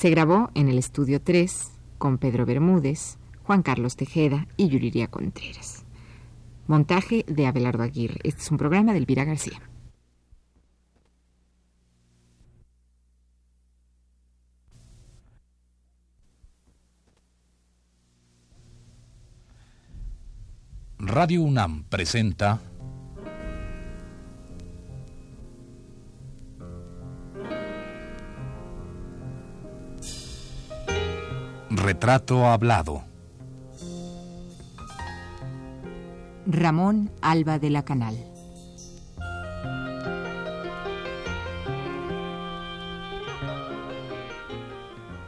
Se grabó en el estudio 3 con Pedro Bermúdez, Juan Carlos Tejeda y Yuriria Contreras. Montaje de Abelardo Aguirre. Este es un programa de Elvira García. Radio UNAM presenta Retrato Hablado. Ramón Alba de la Canal.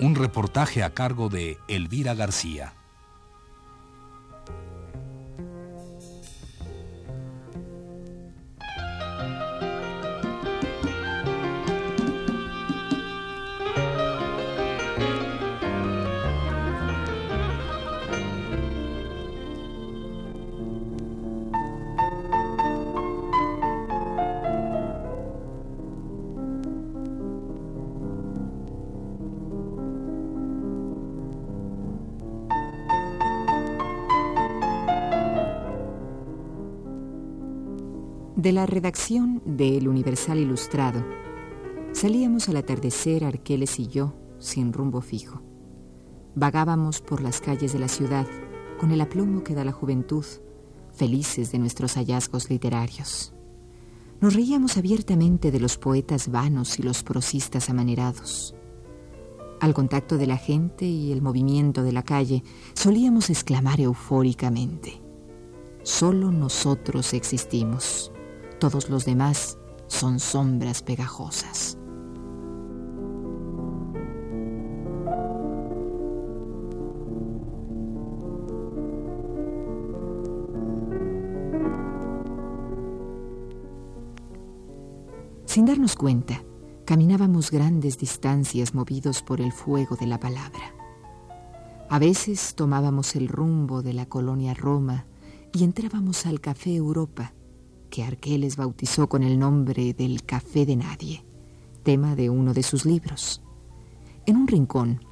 Un reportaje a cargo de Elvira García. De la redacción de El Universal Ilustrado, salíamos al atardecer Arqueles y yo sin rumbo fijo. Vagábamos por las calles de la ciudad con el aplomo que da la juventud, felices de nuestros hallazgos literarios. Nos reíamos abiertamente de los poetas vanos y los prosistas amanerados. Al contacto de la gente y el movimiento de la calle, solíamos exclamar eufóricamente, solo nosotros existimos. Todos los demás son sombras pegajosas. Sin darnos cuenta, caminábamos grandes distancias movidos por el fuego de la palabra. A veces tomábamos el rumbo de la colonia Roma y entrábamos al Café Europa, que Arqueles bautizó con el nombre del Café de Nadie, tema de uno de sus libros. En un rincón,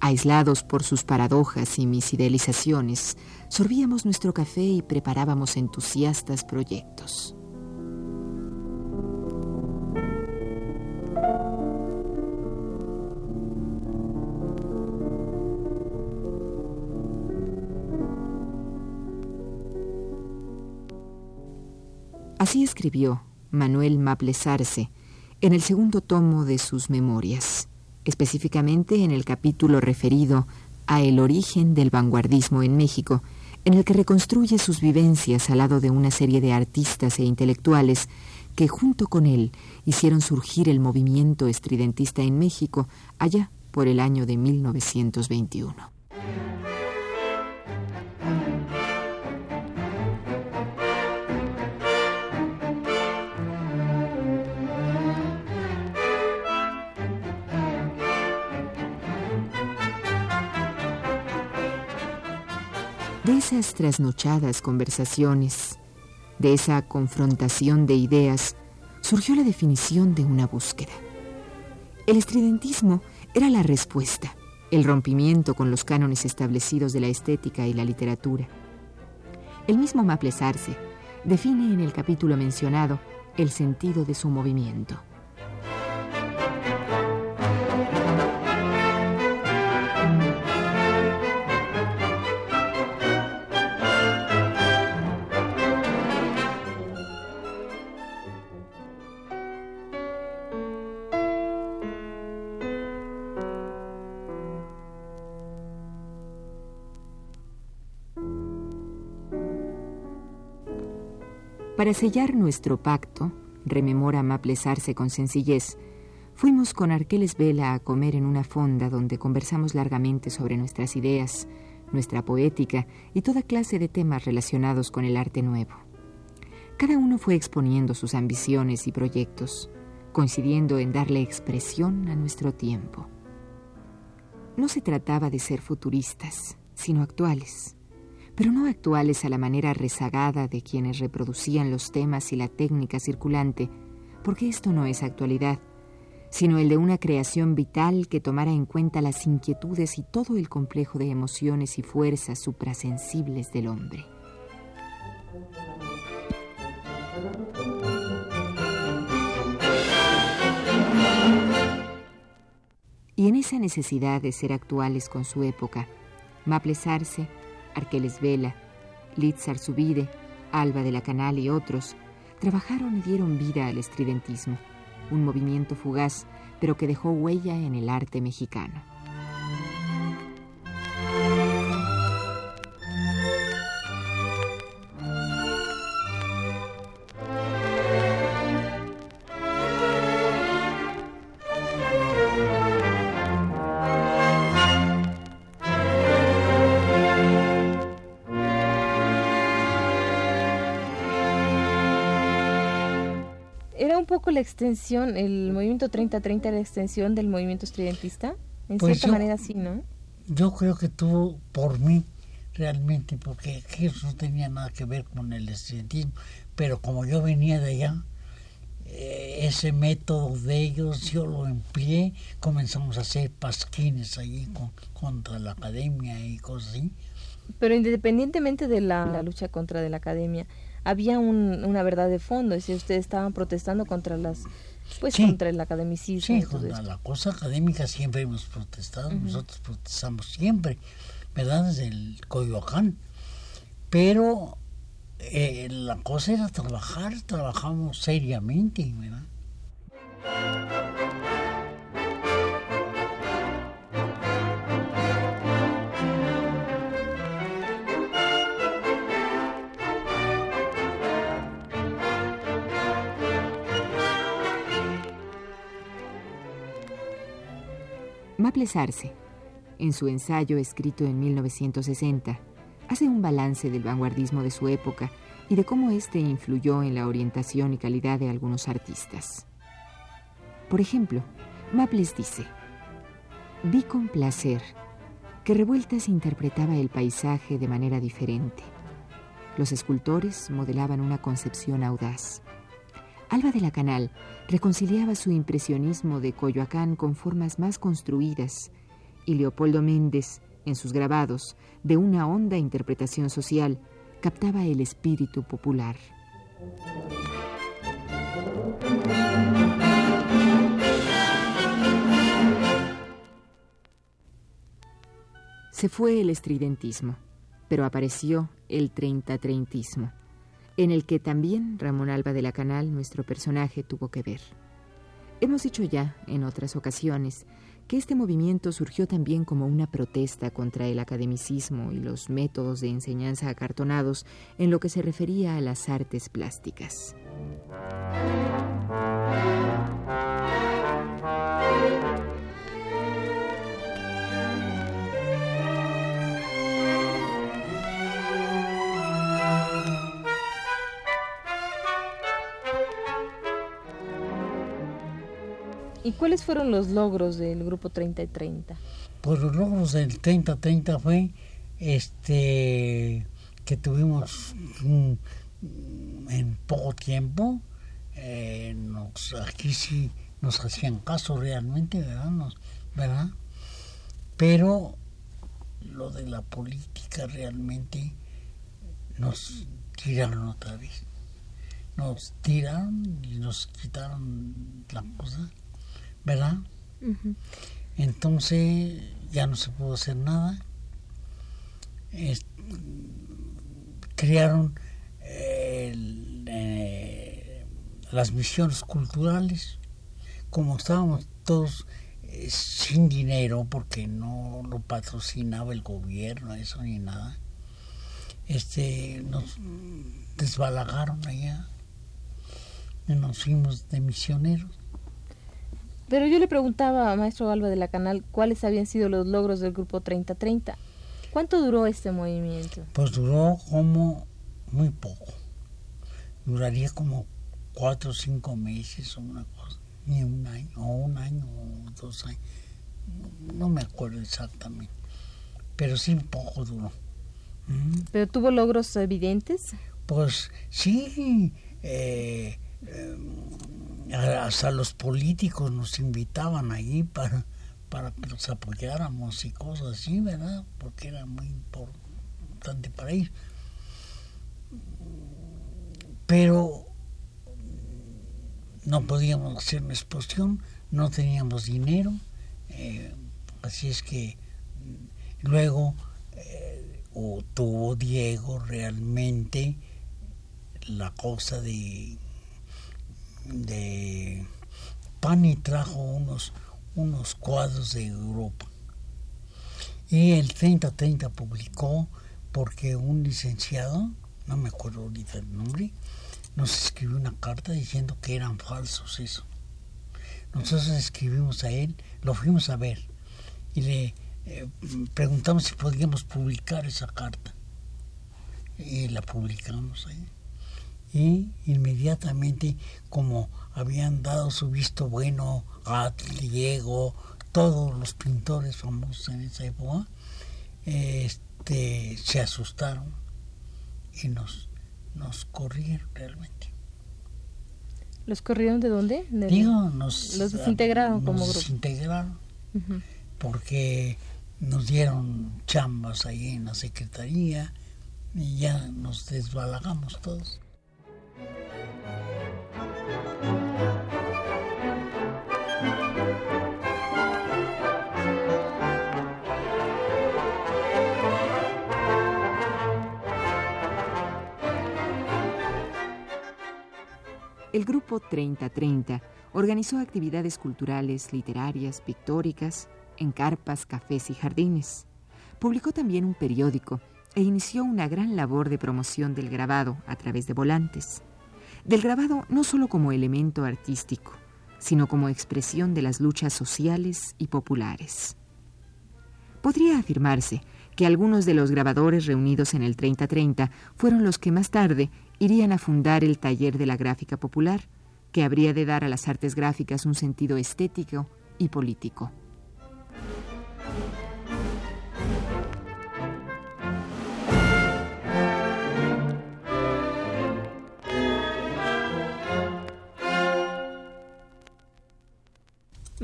aislados por sus paradojas y mis idealizaciones, sorbíamos nuestro café y preparábamos entusiastas proyectos. Así escribió Manuel Maples Arce en el segundo tomo de sus memorias, específicamente en el capítulo referido a el origen del vanguardismo en México, en el que reconstruye sus vivencias al lado de una serie de artistas e intelectuales que junto con él hicieron surgir el movimiento estridentista en México allá por el año de 1921. De esas trasnochadas conversaciones, de esa confrontación de ideas, surgió la definición de una búsqueda. El estridentismo era la respuesta, el rompimiento con los cánones establecidos de la estética y la literatura. El mismo Maples Arce define en el capítulo mencionado el sentido de su movimiento. Para sellar nuestro pacto, rememora Maples Arce con sencillez, fuimos con Arqueles Vela a comer en una fonda donde conversamos largamente sobre nuestras ideas, nuestra poética y toda clase de temas relacionados con el arte nuevo. Cada uno fue exponiendo sus ambiciones y proyectos, coincidiendo en darle expresión a nuestro tiempo. No se trataba de ser futuristas, sino actuales pero no actuales a la manera rezagada de quienes reproducían los temas y la técnica circulante, porque esto no es actualidad, sino el de una creación vital que tomara en cuenta las inquietudes y todo el complejo de emociones y fuerzas suprasensibles del hombre. Y en esa necesidad de ser actuales con su época, Maples Arce, Arqueles Vela, Litzar Subide, Alba de la Canal y otros trabajaron y dieron vida al estridentismo, un movimiento fugaz, pero que dejó huella en el arte mexicano. La extensión, el movimiento 30-30 la extensión del movimiento estridentista? En pues cierta manera sí, ¿no? Yo creo que tuvo por mí realmente, porque eso no tenía nada que ver con el estudiantismo, pero como yo venía de allá, eh, ese método de ellos yo lo empleé, comenzamos a hacer pasquines allí contra la academia y cosas así. Pero independientemente de la, la lucha contra de la academia, había un, una verdad de fondo, es decir, ustedes estaban protestando contra las pues contra el academicismo. Sí, contra la cosa académica siempre hemos protestado, nosotros protestamos siempre, ¿verdad? Desde el Coyoacán. Pero eh, la cosa era trabajar, trabajamos seriamente, ¿verdad? Maples Arce, en su ensayo escrito en 1960, hace un balance del vanguardismo de su época y de cómo éste influyó en la orientación y calidad de algunos artistas. Por ejemplo, Maples dice, vi con placer que Revueltas interpretaba el paisaje de manera diferente. Los escultores modelaban una concepción audaz. Alba de la Canal reconciliaba su impresionismo de Coyoacán con formas más construidas y Leopoldo Méndez, en sus grabados, de una honda interpretación social, captaba el espíritu popular. Se fue el estridentismo, pero apareció el treinta-treintismo en el que también Ramón Alba de la Canal, nuestro personaje, tuvo que ver. Hemos dicho ya, en otras ocasiones, que este movimiento surgió también como una protesta contra el academicismo y los métodos de enseñanza acartonados en lo que se refería a las artes plásticas. ¿Y cuáles fueron los logros del grupo 30 y 30? Pues los logros del 30 30 fue este que tuvimos en poco tiempo eh, aquí sí nos hacían caso realmente verdad verdad pero lo de la política realmente nos tiraron otra vez. Nos tiraron y nos quitaron la cosa ¿verdad? Entonces ya no se pudo hacer nada. crearon eh, las misiones culturales, como estábamos todos eh, sin dinero, porque no lo patrocinaba el gobierno, eso ni nada. Este, nos desbalagaron allá y nos fuimos de misioneros pero yo le preguntaba a maestro Alba de la Canal cuáles habían sido los logros del grupo 3030. ¿Cuánto duró este movimiento? Pues duró como muy poco. Duraría como cuatro o cinco meses o una cosa, ni un año, o un año o dos años. No me acuerdo exactamente, pero sí poco duró. ¿Mm? ¿Pero tuvo logros evidentes? Pues sí, eh, eh hasta los políticos nos invitaban allí para, para que los apoyáramos y cosas así, ¿verdad? Porque era muy importante para ellos. Pero no podíamos hacer una exposición, no teníamos dinero, eh, así es que luego eh, tuvo Diego realmente la cosa de de Pani trajo unos, unos cuadros de Europa. Y el 3030 publicó porque un licenciado, no me acuerdo ahorita el nombre, nos escribió una carta diciendo que eran falsos eso. Nosotros escribimos a él, lo fuimos a ver y le eh, preguntamos si podíamos publicar esa carta. Y la publicamos ahí y inmediatamente como habían dado su visto bueno a Diego, todos los pintores famosos en esa época, este, se asustaron y nos, nos corrieron realmente. ¿Los corrieron de dónde? Digo, nos, los desintegraron como grupo. desintegraron porque nos dieron chambas ahí en la secretaría y ya nos desbalagamos todos. El grupo 3030 organizó actividades culturales, literarias, pictóricas, en carpas, cafés y jardines. Publicó también un periódico e inició una gran labor de promoción del grabado a través de volantes. Del grabado no solo como elemento artístico, sino como expresión de las luchas sociales y populares. Podría afirmarse que algunos de los grabadores reunidos en el 3030 fueron los que más tarde irían a fundar el taller de la gráfica popular, que habría de dar a las artes gráficas un sentido estético y político.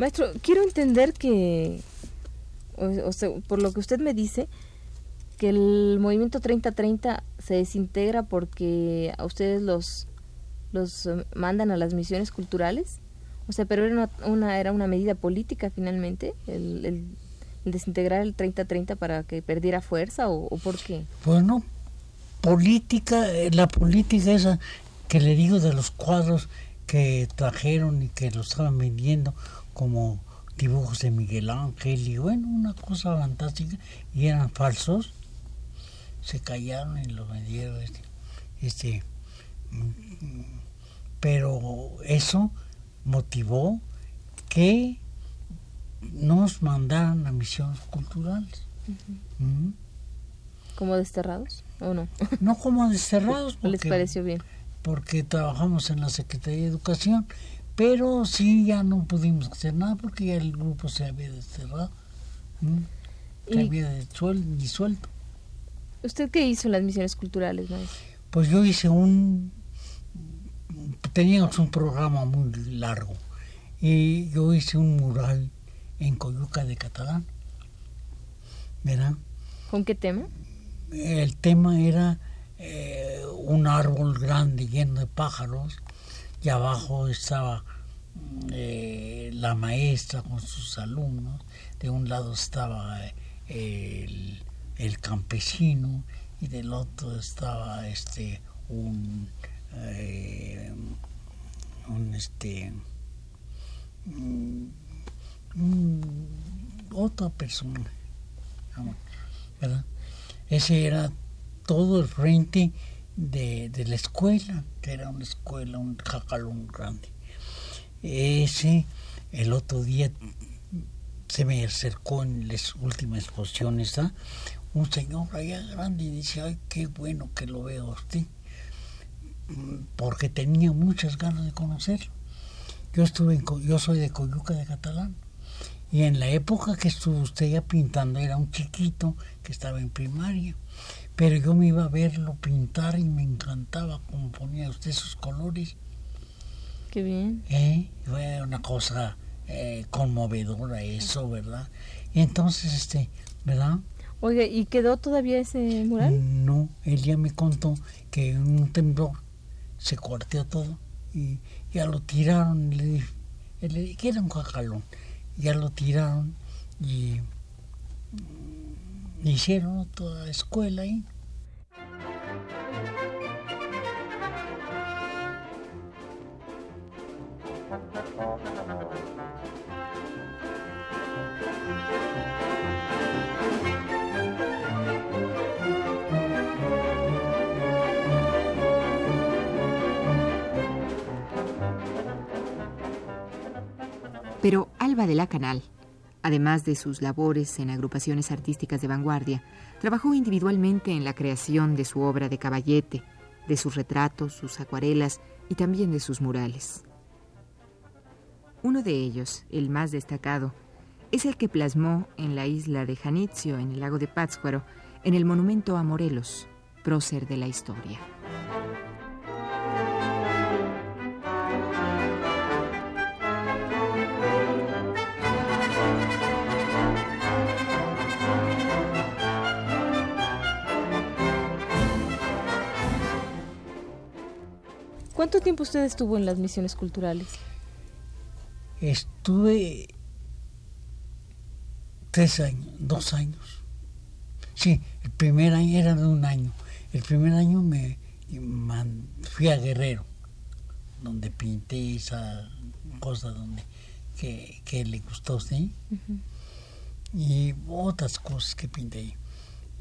Maestro, quiero entender que, o, sea, por lo que usted me dice, que el movimiento 3030 se desintegra porque a ustedes los, los eh, mandan a las misiones culturales. O sea, pero era una, era una medida política finalmente, el, el, desintegrar el 3030 para que perdiera fuerza o, por qué? Bueno, política, eh, la política esa que le digo de los cuadros que trajeron y que los estaban vendiendo como dibujos de Miguel Ángel y bueno, una cosa fantástica y eran falsos se callaron y lo vendieron. Este, este, pero eso motivó que nos mandaran a misiones culturales. ¿Como desterrados o no? No como desterrados. Porque, ¿Les pareció bien? Porque trabajamos en la Secretaría de Educación, pero sí ya no pudimos hacer nada porque ya el grupo se había desterrado, se había disuelto. ¿Usted qué hizo en las misiones culturales, maestro? Pues yo hice un... Teníamos un programa muy largo y yo hice un mural en Coyuca de Catalán. ¿Verdad? ¿Con qué tema? El tema era eh, un árbol grande lleno de pájaros y abajo estaba eh, la maestra con sus alumnos. De un lado estaba eh, el campesino y del otro estaba este un, eh, un este otra persona ¿verdad? ese era todo el frente de, de, la escuela que era una escuela un jacalón grande ese el otro día se me acercó en las últimas exposiciones ¿ah? un señor allá grande y dice, ay, qué bueno que lo veo a usted, porque tenía muchas ganas de conocerlo. Yo estuve en, yo soy de Coyuca de Catalán y en la época que estuvo usted ya pintando era un chiquito que estaba en primaria, pero yo me iba a verlo pintar y me encantaba cómo ponía usted sus colores. Qué bien. ¿Eh? Fue una cosa eh, conmovedora eso, ¿verdad? Y entonces, este, ¿verdad? Oiga, ¿y quedó todavía ese mural? No, él ya me contó que en un temblor se cuarteó todo y ya lo tiraron. Le dije que era un jacalón. Ya lo tiraron y mm, hicieron toda la escuela ahí. Pero Alba de la Canal, además de sus labores en agrupaciones artísticas de vanguardia, trabajó individualmente en la creación de su obra de caballete, de sus retratos, sus acuarelas y también de sus murales. Uno de ellos, el más destacado, es el que plasmó en la isla de Janitzio, en el lago de Pátzcuaro, en el monumento a Morelos, prócer de la historia. ¿Cuánto tiempo usted estuvo en las misiones culturales? Estuve tres años, dos años. Sí, el primer año era de un año. El primer año me fui a Guerrero, donde pinté esa cosa donde que, le gustó sí y otras cosas que pinté.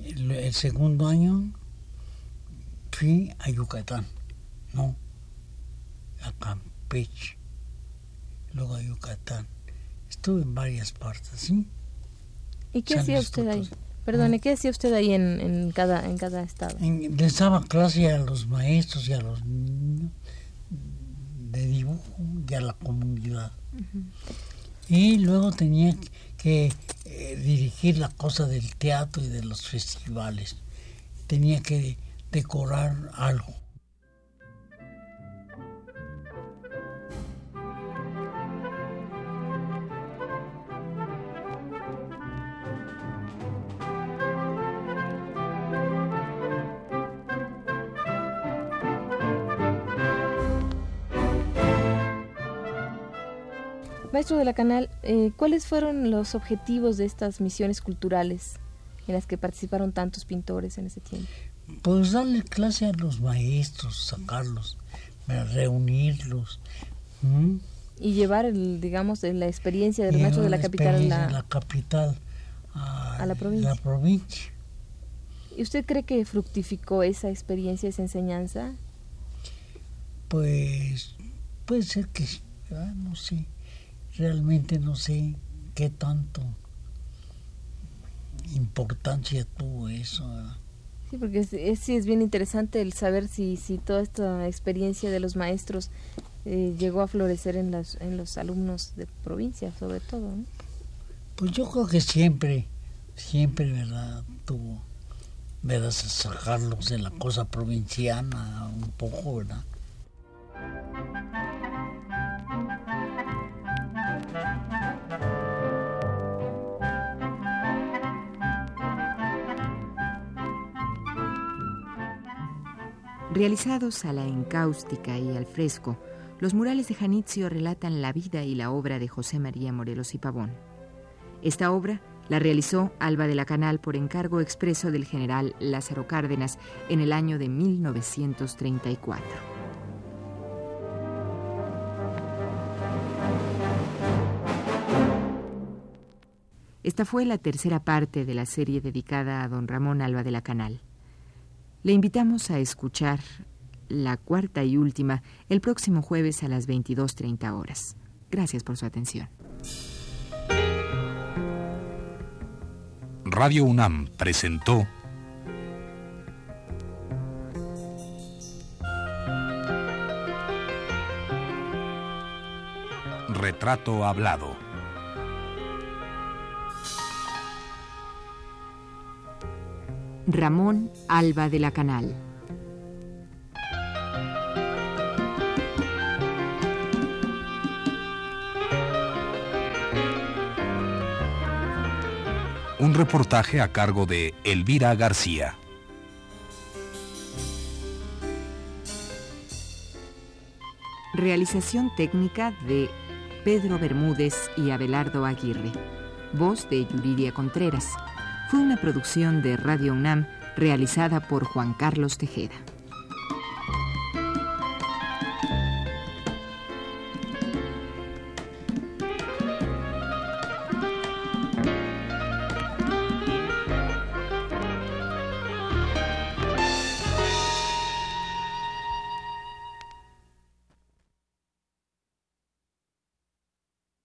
El, el segundo año fui a Yucatán, no, a Campeche, luego a Yucatán. Estuve en varias partes, ¿sí? ¿Y qué hacía usted ahí? Perdone, ¿qué hacía usted ahí en, en cada, en cada estado? les daba clase a los maestros y a los niños de dibujo y a la comunidad. Y luego tenía que eh, dirigir la cosa del teatro y de los festivales. Tenía que decorar algo. Maestro de la Canal, eh, ¿cuáles fueron los objetivos de estas misiones culturales en las que participaron tantos pintores en ese tiempo? Pues darle clase a los maestros, sacarlos, reunirlos. Y llevar, el, digamos, la experiencia de los maestros de la capital a la, capital a, la, provincia. la provincia. ¿Y usted cree que fructificó esa experiencia, esa enseñanza? Pues puede ser que no sé realmente no sé qué tanto importancia tuvo eso. Sí, porque es, sí es bien interesante el saber si, si toda esta experiencia de los maestros eh, llegó a florecer en, las, en los alumnos de provincia, sobre todo. Pues yo creo que siempre, siempre, ¿verdad? Tuvo, ¿verdad? Sacarlos de la cosa provinciana un poco, ¿verdad? Realizados a la encáustica y al fresco, los murales de Janitzio relatan la vida y la obra de José María Morelos y Pavón. Esta obra la realizó Alba de la Canal por encargo expreso del general Lázaro Cárdenas en el año de 1934. Esta fue la tercera parte de la serie dedicada a don Ramón Alba de la Canal. Le invitamos a escuchar la cuarta y última el próximo jueves a las 22.30 horas. Gracias por su atención. Radio UNAM presentó Retrato Hablado. Ramón Alba de la Canal. Un reportaje a cargo de Elvira García. Realización técnica de Pedro Bermúdez y Abelardo Aguirre. Voz de Yuridia Contreras. Fue una producción de Radio UNAM realizada por Juan Carlos Tejeda.